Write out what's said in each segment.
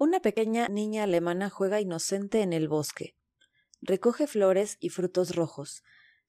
Una pequeña niña alemana juega inocente en el bosque. Recoge flores y frutos rojos.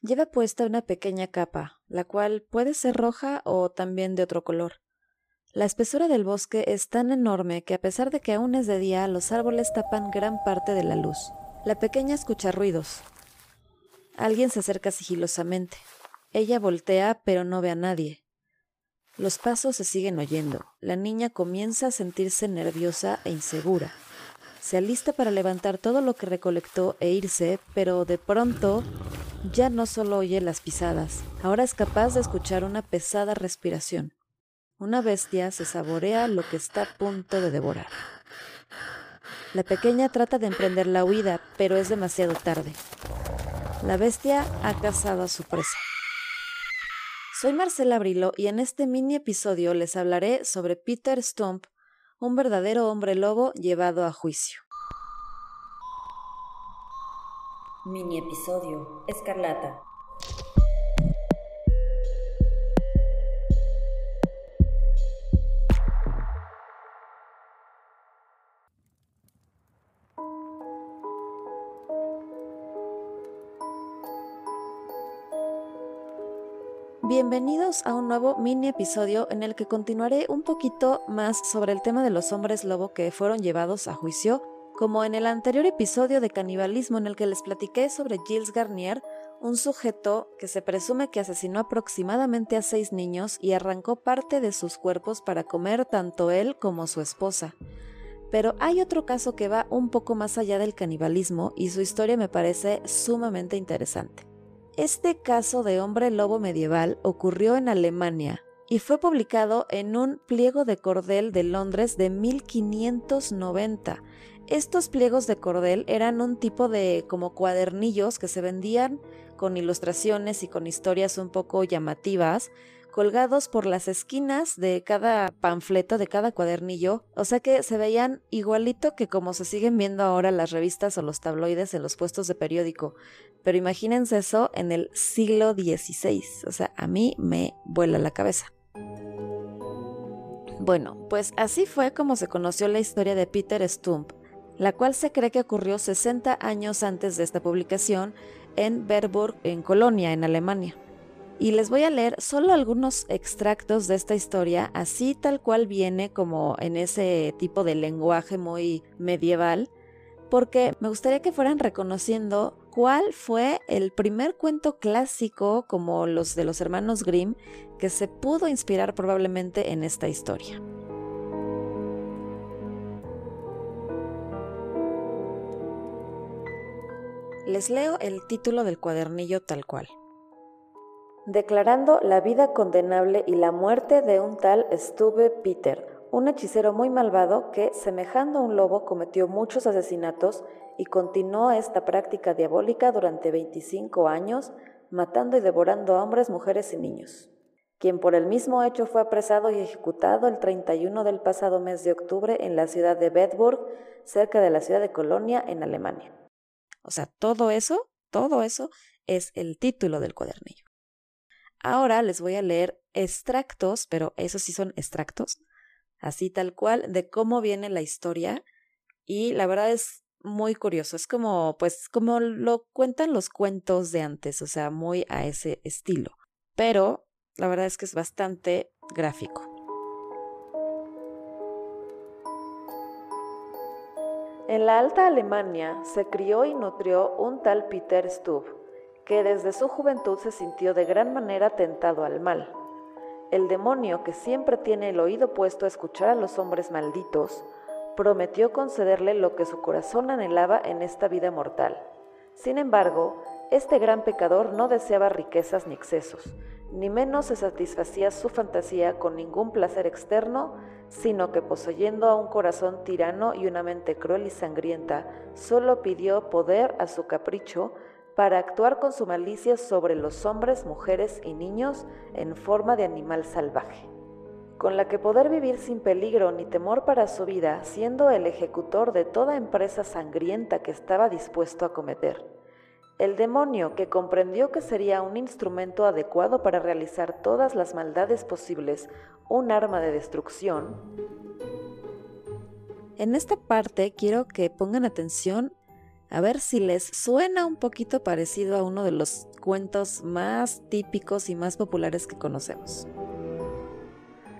Lleva puesta una pequeña capa, la cual puede ser roja o también de otro color. La espesura del bosque es tan enorme que a pesar de que aún es de día, los árboles tapan gran parte de la luz. La pequeña escucha ruidos. Alguien se acerca sigilosamente. Ella voltea, pero no ve a nadie. Los pasos se siguen oyendo. La niña comienza a sentirse nerviosa e insegura. Se alista para levantar todo lo que recolectó e irse, pero de pronto ya no solo oye las pisadas, ahora es capaz de escuchar una pesada respiración. Una bestia se saborea lo que está a punto de devorar. La pequeña trata de emprender la huida, pero es demasiado tarde. La bestia ha cazado a su presa. Soy Marcela Brilo y en este mini episodio les hablaré sobre Peter Stump, un verdadero hombre lobo llevado a juicio. Mini episodio Escarlata. Bienvenidos a un nuevo mini episodio en el que continuaré un poquito más sobre el tema de los hombres lobo que fueron llevados a juicio, como en el anterior episodio de canibalismo en el que les platiqué sobre Gilles Garnier, un sujeto que se presume que asesinó aproximadamente a seis niños y arrancó parte de sus cuerpos para comer tanto él como su esposa. Pero hay otro caso que va un poco más allá del canibalismo y su historia me parece sumamente interesante. Este caso de hombre lobo medieval ocurrió en Alemania y fue publicado en un pliego de cordel de Londres de 1590. Estos pliegos de cordel eran un tipo de como cuadernillos que se vendían con ilustraciones y con historias un poco llamativas colgados por las esquinas de cada panfleto, de cada cuadernillo, o sea que se veían igualito que como se siguen viendo ahora las revistas o los tabloides en los puestos de periódico. Pero imagínense eso en el siglo XVI, o sea, a mí me vuela la cabeza. Bueno, pues así fue como se conoció la historia de Peter Stump, la cual se cree que ocurrió 60 años antes de esta publicación en Berburg, en Colonia, en Alemania y les voy a leer solo algunos extractos de esta historia, así tal cual viene como en ese tipo de lenguaje muy medieval, porque me gustaría que fueran reconociendo cuál fue el primer cuento clásico como los de los hermanos Grimm que se pudo inspirar probablemente en esta historia. Les leo el título del cuadernillo tal cual declarando la vida condenable y la muerte de un tal Stube Peter, un hechicero muy malvado que, semejando a un lobo, cometió muchos asesinatos y continuó esta práctica diabólica durante 25 años, matando y devorando a hombres, mujeres y niños, quien por el mismo hecho fue apresado y ejecutado el 31 del pasado mes de octubre en la ciudad de Bedburg, cerca de la ciudad de Colonia, en Alemania. O sea, todo eso, todo eso es el título del cuadernillo. Ahora les voy a leer extractos, pero esos sí son extractos, así tal cual, de cómo viene la historia. Y la verdad es muy curioso. Es como, pues, como lo cuentan los cuentos de antes, o sea, muy a ese estilo. Pero la verdad es que es bastante gráfico. En la Alta Alemania se crió y nutrió un tal Peter Stub que desde su juventud se sintió de gran manera tentado al mal. El demonio, que siempre tiene el oído puesto a escuchar a los hombres malditos, prometió concederle lo que su corazón anhelaba en esta vida mortal. Sin embargo, este gran pecador no deseaba riquezas ni excesos, ni menos se satisfacía su fantasía con ningún placer externo, sino que poseyendo a un corazón tirano y una mente cruel y sangrienta, solo pidió poder a su capricho para actuar con su malicia sobre los hombres, mujeres y niños en forma de animal salvaje, con la que poder vivir sin peligro ni temor para su vida, siendo el ejecutor de toda empresa sangrienta que estaba dispuesto a cometer. El demonio, que comprendió que sería un instrumento adecuado para realizar todas las maldades posibles, un arma de destrucción, En esta parte quiero que pongan atención a ver si les suena un poquito parecido a uno de los cuentos más típicos y más populares que conocemos.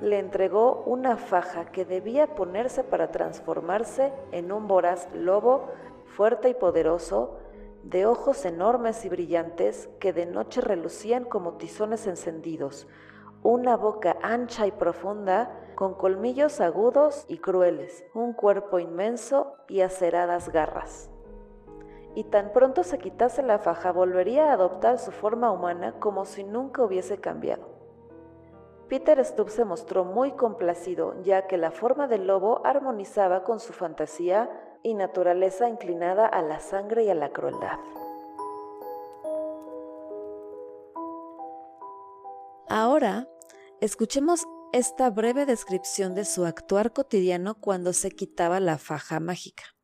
Le entregó una faja que debía ponerse para transformarse en un voraz lobo fuerte y poderoso, de ojos enormes y brillantes que de noche relucían como tizones encendidos, una boca ancha y profunda, con colmillos agudos y crueles, un cuerpo inmenso y aceradas garras. Y tan pronto se quitase la faja volvería a adoptar su forma humana como si nunca hubiese cambiado. Peter Stubb se mostró muy complacido, ya que la forma del lobo armonizaba con su fantasía y naturaleza inclinada a la sangre y a la crueldad. Ahora, escuchemos esta breve descripción de su actuar cotidiano cuando se quitaba la faja mágica.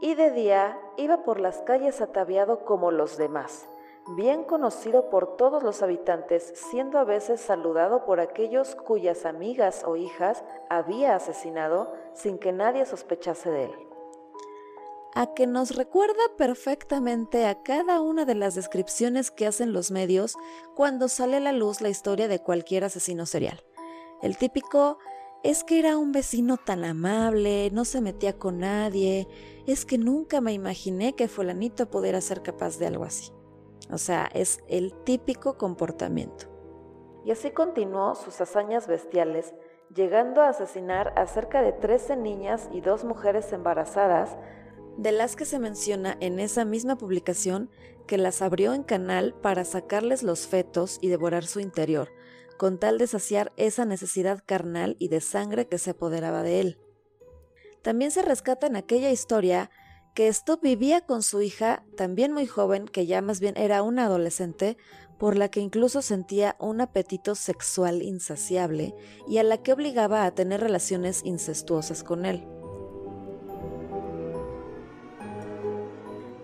Y de día iba por las calles ataviado como los demás, bien conocido por todos los habitantes, siendo a veces saludado por aquellos cuyas amigas o hijas había asesinado sin que nadie sospechase de él. A que nos recuerda perfectamente a cada una de las descripciones que hacen los medios cuando sale a la luz la historia de cualquier asesino serial. El típico es que era un vecino tan amable, no se metía con nadie, es que nunca me imaginé que fulanito pudiera ser capaz de algo así. O sea, es el típico comportamiento. Y así continuó sus hazañas bestiales, llegando a asesinar a cerca de 13 niñas y dos mujeres embarazadas, de las que se menciona en esa misma publicación que las abrió en canal para sacarles los fetos y devorar su interior, con tal de saciar esa necesidad carnal y de sangre que se apoderaba de él. También se rescata en aquella historia que Stubb vivía con su hija, también muy joven, que ya más bien era una adolescente, por la que incluso sentía un apetito sexual insaciable y a la que obligaba a tener relaciones incestuosas con él.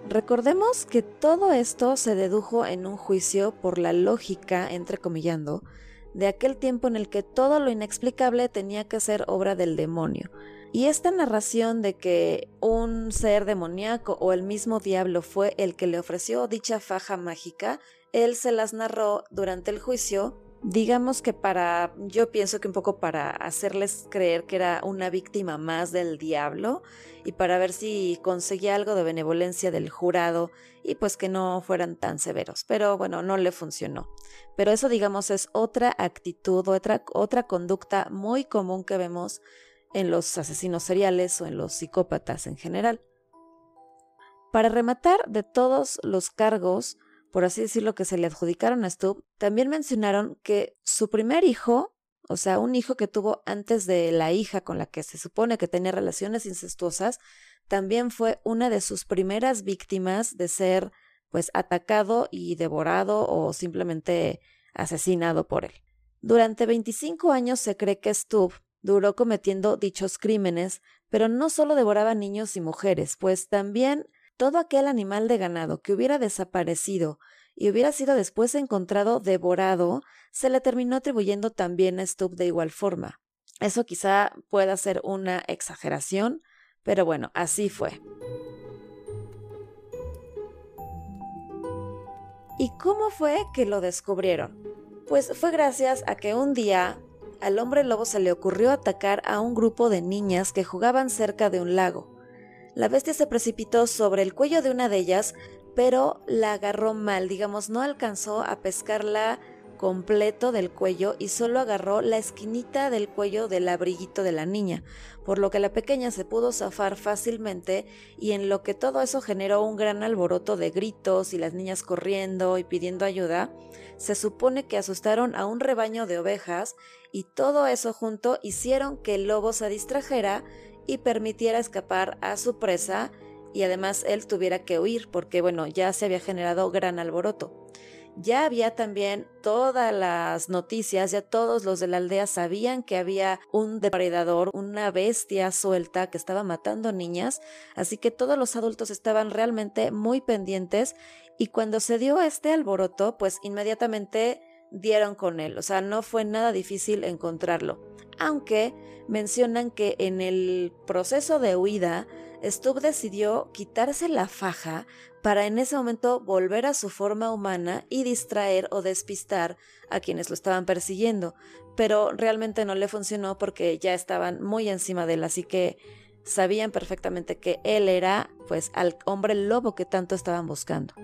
Recordemos que todo esto se dedujo en un juicio por la lógica, entrecomillando, de aquel tiempo en el que todo lo inexplicable tenía que ser obra del demonio, y esta narración de que un ser demoníaco o el mismo diablo fue el que le ofreció dicha faja mágica, él se las narró durante el juicio, digamos que para, yo pienso que un poco para hacerles creer que era una víctima más del diablo y para ver si conseguía algo de benevolencia del jurado y pues que no fueran tan severos. Pero bueno, no le funcionó. Pero eso digamos es otra actitud, otra, otra conducta muy común que vemos en los asesinos seriales o en los psicópatas en general. Para rematar de todos los cargos, por así decirlo, que se le adjudicaron a Stubb, también mencionaron que su primer hijo, o sea, un hijo que tuvo antes de la hija con la que se supone que tenía relaciones incestuosas, también fue una de sus primeras víctimas de ser pues atacado y devorado o simplemente asesinado por él. Durante 25 años se cree que Stubb duró cometiendo dichos crímenes, pero no solo devoraba niños y mujeres, pues también todo aquel animal de ganado que hubiera desaparecido y hubiera sido después encontrado devorado, se le terminó atribuyendo también a Stubb de igual forma. Eso quizá pueda ser una exageración, pero bueno, así fue. ¿Y cómo fue que lo descubrieron? Pues fue gracias a que un día al hombre lobo se le ocurrió atacar a un grupo de niñas que jugaban cerca de un lago. La bestia se precipitó sobre el cuello de una de ellas, pero la agarró mal, digamos, no alcanzó a pescarla completo del cuello y solo agarró la esquinita del cuello del abriguito de la niña, por lo que la pequeña se pudo zafar fácilmente y en lo que todo eso generó un gran alboroto de gritos y las niñas corriendo y pidiendo ayuda, se supone que asustaron a un rebaño de ovejas y todo eso junto hicieron que el lobo se distrajera y permitiera escapar a su presa y además él tuviera que huir porque bueno, ya se había generado gran alboroto. Ya había también todas las noticias, ya todos los de la aldea sabían que había un depredador, una bestia suelta que estaba matando niñas, así que todos los adultos estaban realmente muy pendientes y cuando se dio este alboroto, pues inmediatamente dieron con él, o sea, no fue nada difícil encontrarlo. aunque mencionan que en el proceso de huida, Stubb decidió quitarse la faja para en ese momento volver a su forma humana y distraer o despistar a quienes lo estaban persiguiendo, pero realmente no le funcionó porque ya estaban muy encima de él, así que sabían perfectamente que él era pues al hombre lobo que tanto estaban buscando.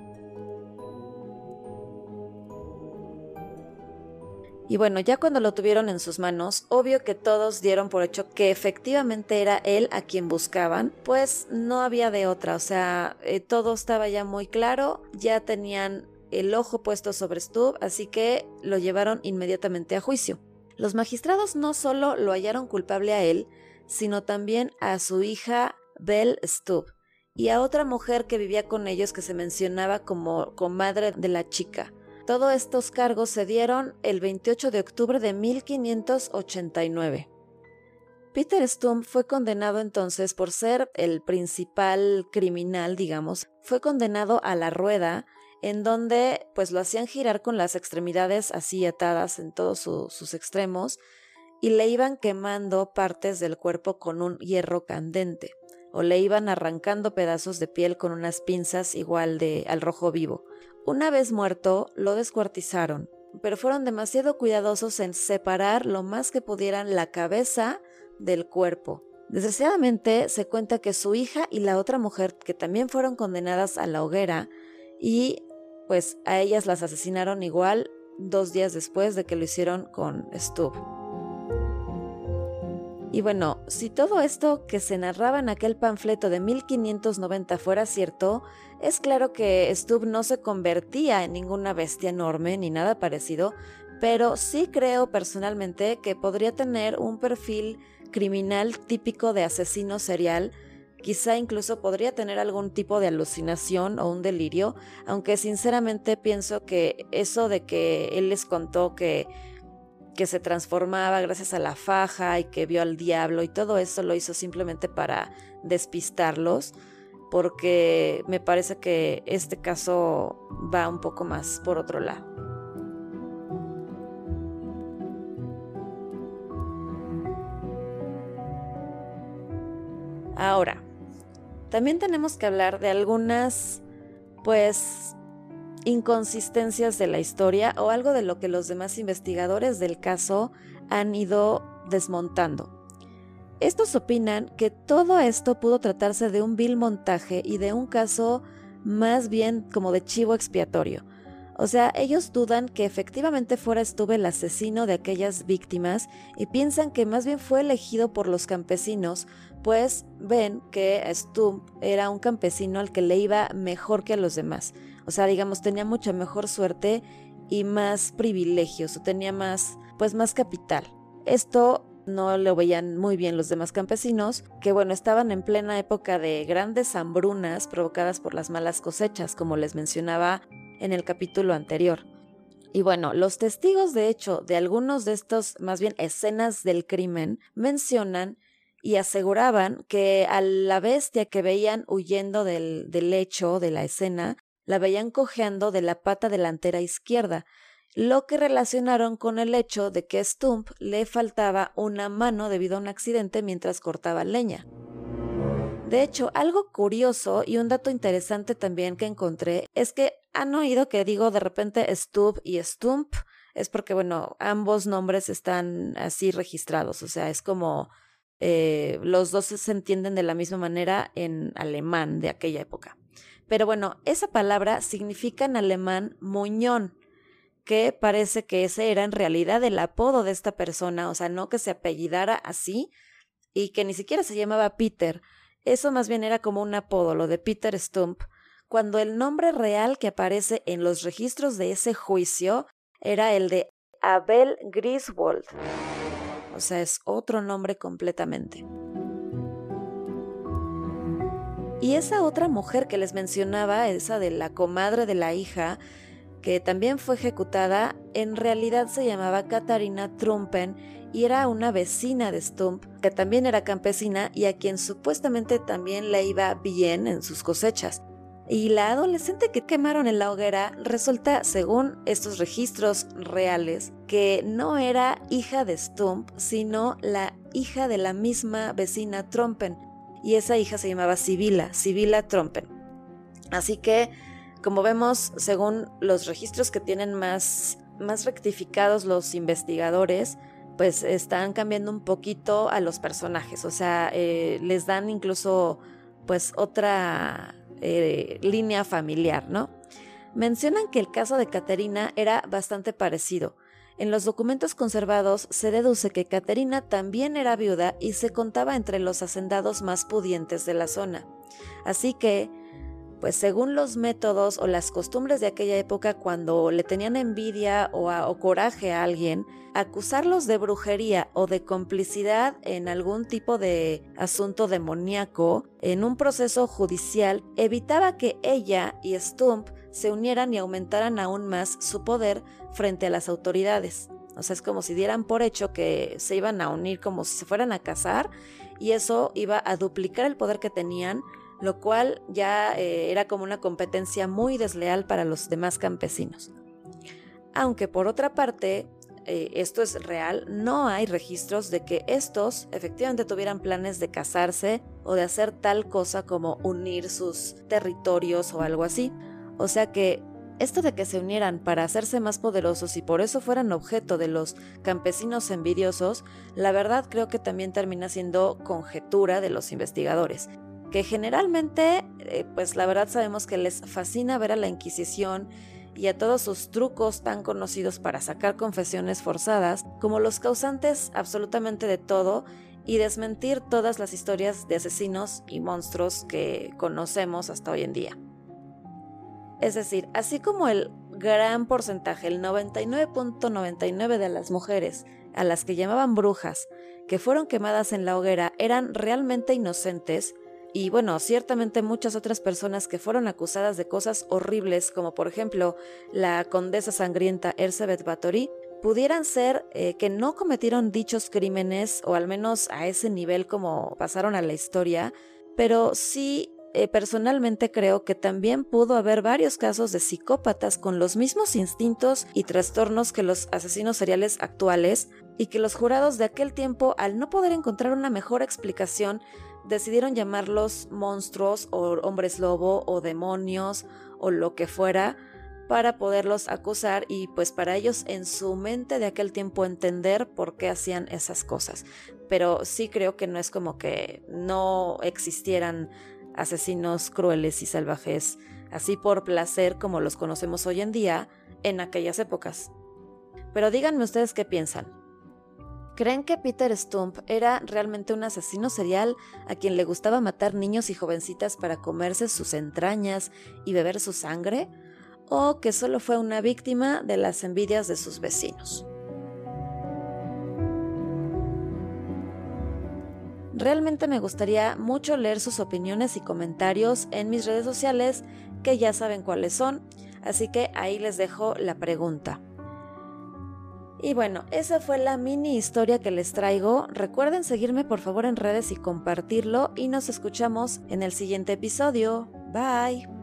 Y bueno, ya cuando lo tuvieron en sus manos, obvio que todos dieron por hecho que efectivamente era él a quien buscaban, pues no había de otra, o sea, eh, todo estaba ya muy claro, ya tenían el ojo puesto sobre Stubb, así que lo llevaron inmediatamente a juicio. Los magistrados no solo lo hallaron culpable a él, sino también a su hija Belle Stubb y a otra mujer que vivía con ellos que se mencionaba como comadre de la chica. Todos estos cargos se dieron el 28 de octubre de 1589. Peter Stump fue condenado entonces por ser el principal criminal, digamos, fue condenado a la rueda, en donde pues lo hacían girar con las extremidades así atadas en todos sus extremos y le iban quemando partes del cuerpo con un hierro candente o le iban arrancando pedazos de piel con unas pinzas igual de al rojo vivo. Una vez muerto, lo descuartizaron, pero fueron demasiado cuidadosos en separar lo más que pudieran la cabeza del cuerpo. Desgraciadamente se cuenta que su hija y la otra mujer que también fueron condenadas a la hoguera y pues a ellas las asesinaron igual dos días después de que lo hicieron con Stubb. Y bueno, si todo esto que se narraba en aquel panfleto de 1590 fuera cierto, es claro que Stubb no se convertía en ninguna bestia enorme ni nada parecido, pero sí creo personalmente que podría tener un perfil criminal típico de asesino serial, quizá incluso podría tener algún tipo de alucinación o un delirio, aunque sinceramente pienso que eso de que él les contó que que se transformaba gracias a la faja y que vio al diablo y todo eso lo hizo simplemente para despistarlos, porque me parece que este caso va un poco más por otro lado. Ahora, también tenemos que hablar de algunas, pues, inconsistencias de la historia o algo de lo que los demás investigadores del caso han ido desmontando. Estos opinan que todo esto pudo tratarse de un vil montaje y de un caso más bien como de chivo expiatorio. O sea, ellos dudan que efectivamente fuera Stubb el asesino de aquellas víctimas y piensan que más bien fue elegido por los campesinos, pues ven que Stubb era un campesino al que le iba mejor que a los demás. O sea, digamos, tenía mucha mejor suerte y más privilegios, o tenía más, pues más capital. Esto no lo veían muy bien los demás campesinos, que bueno, estaban en plena época de grandes hambrunas provocadas por las malas cosechas, como les mencionaba en el capítulo anterior. Y bueno, los testigos de hecho de algunos de estos, más bien escenas del crimen, mencionan y aseguraban que a la bestia que veían huyendo del, del hecho, de la escena, la veían cojeando de la pata delantera izquierda, lo que relacionaron con el hecho de que Stump le faltaba una mano debido a un accidente mientras cortaba leña. De hecho, algo curioso y un dato interesante también que encontré es que han oído que digo de repente Stubb y Stump, es porque, bueno, ambos nombres están así registrados, o sea, es como eh, los dos se entienden de la misma manera en alemán de aquella época. Pero bueno, esa palabra significa en alemán muñón, que parece que ese era en realidad el apodo de esta persona, o sea, no que se apellidara así y que ni siquiera se llamaba Peter. Eso más bien era como un apodo, lo de Peter Stump, cuando el nombre real que aparece en los registros de ese juicio era el de Abel Griswold. O sea, es otro nombre completamente. Y esa otra mujer que les mencionaba, esa de la comadre de la hija, que también fue ejecutada, en realidad se llamaba Katarina Trumpen y era una vecina de Stump, que también era campesina y a quien supuestamente también le iba bien en sus cosechas. Y la adolescente que quemaron en la hoguera resulta, según estos registros reales, que no era hija de Stump, sino la hija de la misma vecina Trompen. Y esa hija se llamaba Sibila, Sibila Trompen. Así que, como vemos, según los registros que tienen más, más rectificados los investigadores, pues están cambiando un poquito a los personajes. O sea, eh, les dan incluso pues otra eh, línea familiar, ¿no? Mencionan que el caso de Caterina era bastante parecido. En los documentos conservados se deduce que Caterina también era viuda y se contaba entre los hacendados más pudientes de la zona. Así que, pues según los métodos o las costumbres de aquella época cuando le tenían envidia o, o, coraje a alguien, acusarlos de brujería o de complicidad en algún tipo de asunto demoníaco en un proceso judicial evitaba que ella y Stump se unieran y aumentaran aún más su poder frente a las autoridades. O sea, es como si dieran por hecho que se iban a unir como si se fueran a casar y eso iba a duplicar el poder que tenían lo cual ya eh, era como una competencia muy desleal para los demás campesinos. Aunque por otra parte, eh, esto es real, no hay registros de que estos efectivamente tuvieran planes de casarse o de hacer tal cosa como unir sus territorios o algo así. O sea que esto de que se unieran para hacerse más poderosos y por eso fueran objeto de los campesinos envidiosos, la verdad creo que también termina siendo conjetura de los investigadores que generalmente, eh, pues la verdad sabemos que les fascina ver a la Inquisición y a todos sus trucos tan conocidos para sacar confesiones forzadas como los causantes absolutamente de todo y desmentir todas las historias de asesinos y monstruos que conocemos hasta hoy en día. Es decir, así como el gran porcentaje, el 99.99 de las mujeres a las que llamaban brujas, que fueron quemadas en la hoguera, eran realmente inocentes, y bueno, ciertamente muchas otras personas que fueron acusadas de cosas horribles, como por ejemplo la condesa sangrienta Elizabeth Bathory, pudieran ser eh, que no cometieron dichos crímenes, o al menos a ese nivel como pasaron a la historia, pero sí eh, personalmente creo que también pudo haber varios casos de psicópatas con los mismos instintos y trastornos que los asesinos seriales actuales, y que los jurados de aquel tiempo, al no poder encontrar una mejor explicación, decidieron llamarlos monstruos o hombres lobo o demonios o lo que fuera para poderlos acusar y pues para ellos en su mente de aquel tiempo entender por qué hacían esas cosas. Pero sí creo que no es como que no existieran asesinos crueles y salvajes así por placer como los conocemos hoy en día en aquellas épocas. Pero díganme ustedes qué piensan. ¿Creen que Peter Stump era realmente un asesino serial a quien le gustaba matar niños y jovencitas para comerse sus entrañas y beber su sangre? ¿O que solo fue una víctima de las envidias de sus vecinos? Realmente me gustaría mucho leer sus opiniones y comentarios en mis redes sociales, que ya saben cuáles son, así que ahí les dejo la pregunta. Y bueno, esa fue la mini historia que les traigo. Recuerden seguirme por favor en redes y compartirlo y nos escuchamos en el siguiente episodio. Bye.